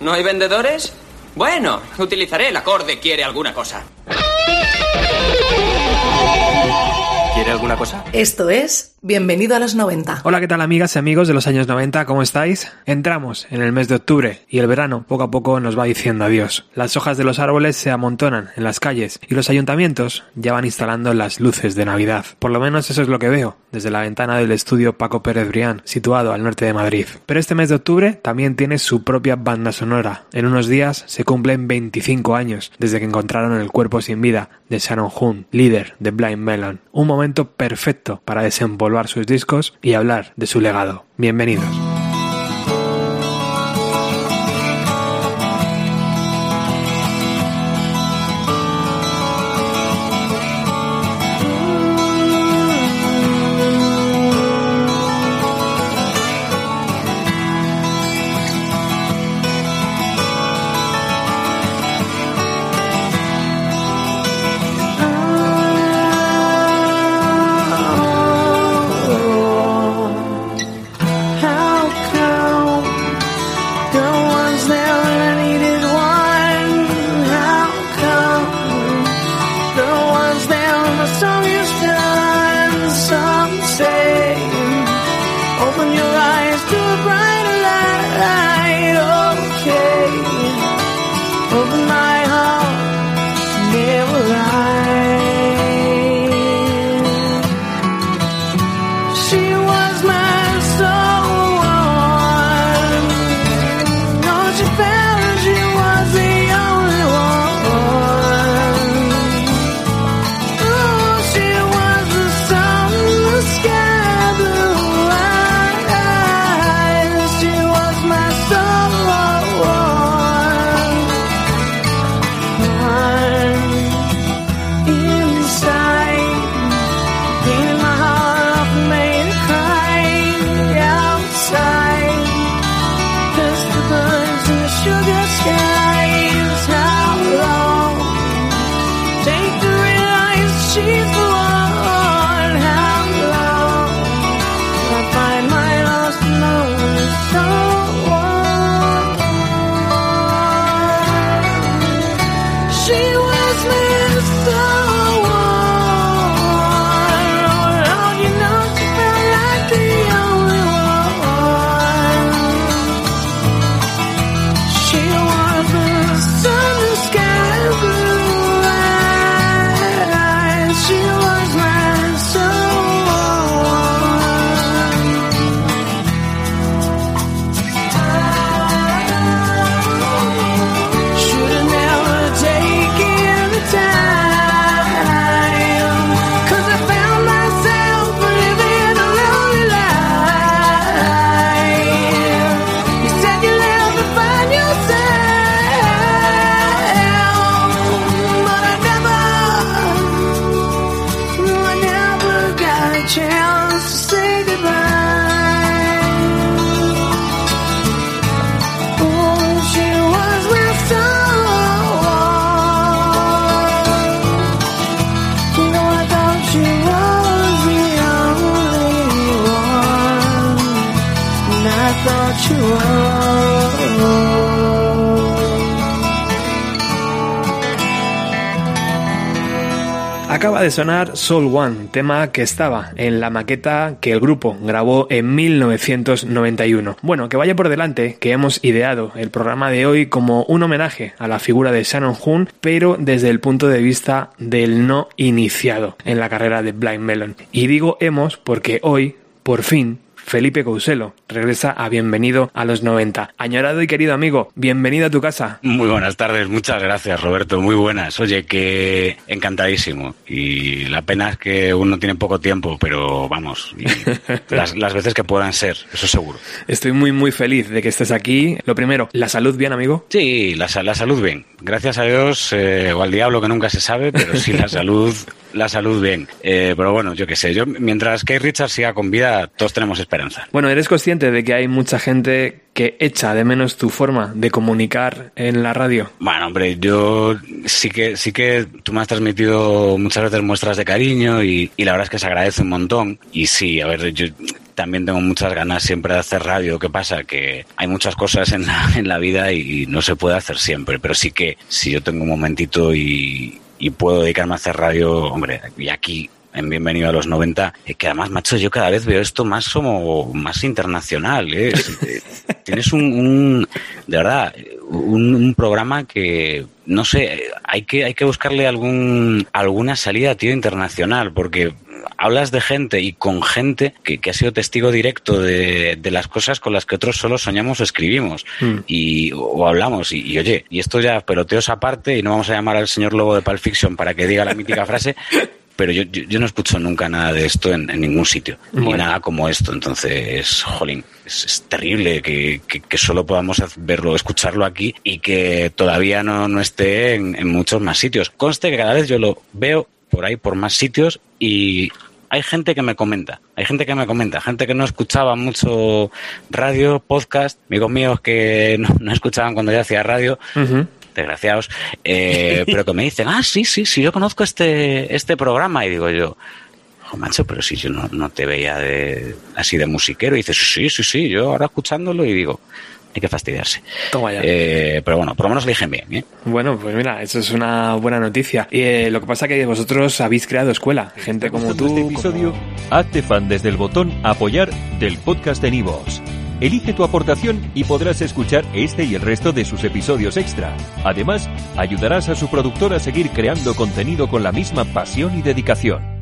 ¿No hay vendedores? Bueno, utilizaré el acorde quiere alguna cosa. ¿Quiere alguna cosa? Esto es Bienvenido a los 90. Hola, ¿qué tal amigas y amigos de los años 90? ¿Cómo estáis? Entramos en el mes de octubre y el verano poco a poco nos va diciendo adiós. Las hojas de los árboles se amontonan en las calles y los ayuntamientos ya van instalando las luces de Navidad. Por lo menos eso es lo que veo desde la ventana del estudio Paco Pérez Brián, situado al norte de Madrid. Pero este mes de octubre también tiene su propia banda sonora. En unos días se cumplen 25 años desde que encontraron el cuerpo sin vida de Sharon Hoon, líder de Blind Melon. Un momento perfecto para desempolvar sus discos y hablar de su legado. Bienvenidos. Acaba de sonar Soul One, tema que estaba en la maqueta que el grupo grabó en 1991. Bueno, que vaya por delante que hemos ideado el programa de hoy como un homenaje a la figura de Shannon Hoon, pero desde el punto de vista del no iniciado en la carrera de Blind Melon. Y digo hemos porque hoy, por fin, Felipe Couselo regresa a Bienvenido a los 90. Añorado y querido amigo, bienvenido a tu casa. Muy buenas tardes, muchas gracias Roberto, muy buenas. Oye, que encantadísimo. Y la pena es que uno tiene poco tiempo, pero vamos, las, las, veces que puedan ser, eso seguro. Estoy muy, muy feliz de que estés aquí. Lo primero, ¿la salud bien, amigo? Sí, la, la salud bien. Gracias a Dios, eh, o al diablo que nunca se sabe, pero sí la salud la salud bien. Eh, pero bueno, yo qué sé, yo mientras que Richard siga con vida, todos tenemos esperanza. Bueno, ¿eres consciente de que hay mucha gente que echa de menos tu forma de comunicar en la radio? Bueno, hombre, yo sí que sí que tú me has transmitido muchas veces muestras de cariño y, y la verdad es que se agradece un montón. Y sí, a ver, yo también tengo muchas ganas siempre de hacer radio. ¿Qué pasa? Que hay muchas cosas en la, en la vida y no se puede hacer siempre, pero sí que si yo tengo un momentito y, y puedo dedicarme a hacer radio, hombre, y aquí en Bienvenido a los 90, eh, que además, macho, yo cada vez veo esto más como más internacional. ¿eh? eh tienes un, un, de verdad, un, un, programa que, no sé, hay que, hay que buscarle algún, alguna salida, tío, internacional, porque hablas de gente y con gente que, que ha sido testigo directo de, de, las cosas con las que otros solo soñamos o escribimos mm. y, o, hablamos. Y, y, oye, y esto ya peloteos aparte y no vamos a llamar al señor Lobo de Pulp Fiction para que diga la mítica frase, pero yo, yo, yo, no escucho nunca nada de esto en, en ningún sitio, bueno. ni nada como esto. Entonces, jolín, es, es terrible que, que, que, solo podamos verlo, escucharlo aquí y que todavía no, no esté en, en muchos más sitios. Conste que cada vez yo lo veo por ahí, por más sitios y hay gente que me comenta, hay gente que me comenta, gente que no escuchaba mucho radio, podcast, amigos míos que no, no escuchaban cuando yo hacía radio, uh -huh desgraciados, eh, pero que me dicen, ah, sí, sí, sí, yo conozco este, este programa. Y digo yo, oh, macho, pero si yo no, no te veía de, así de musiquero. Y dices, sí, sí, sí, yo ahora escuchándolo y digo, hay que fastidiarse. Toma ya. Eh, pero bueno, por lo menos dije bien. ¿eh? Bueno, pues mira, eso es una buena noticia. Y eh, lo que pasa es que vosotros habéis creado escuela. Gente como tú. Este episodio, como... hazte fan desde el botón apoyar del podcast de Nivos. Elige tu aportación y podrás escuchar este y el resto de sus episodios extra. Además, ayudarás a su productor a seguir creando contenido con la misma pasión y dedicación.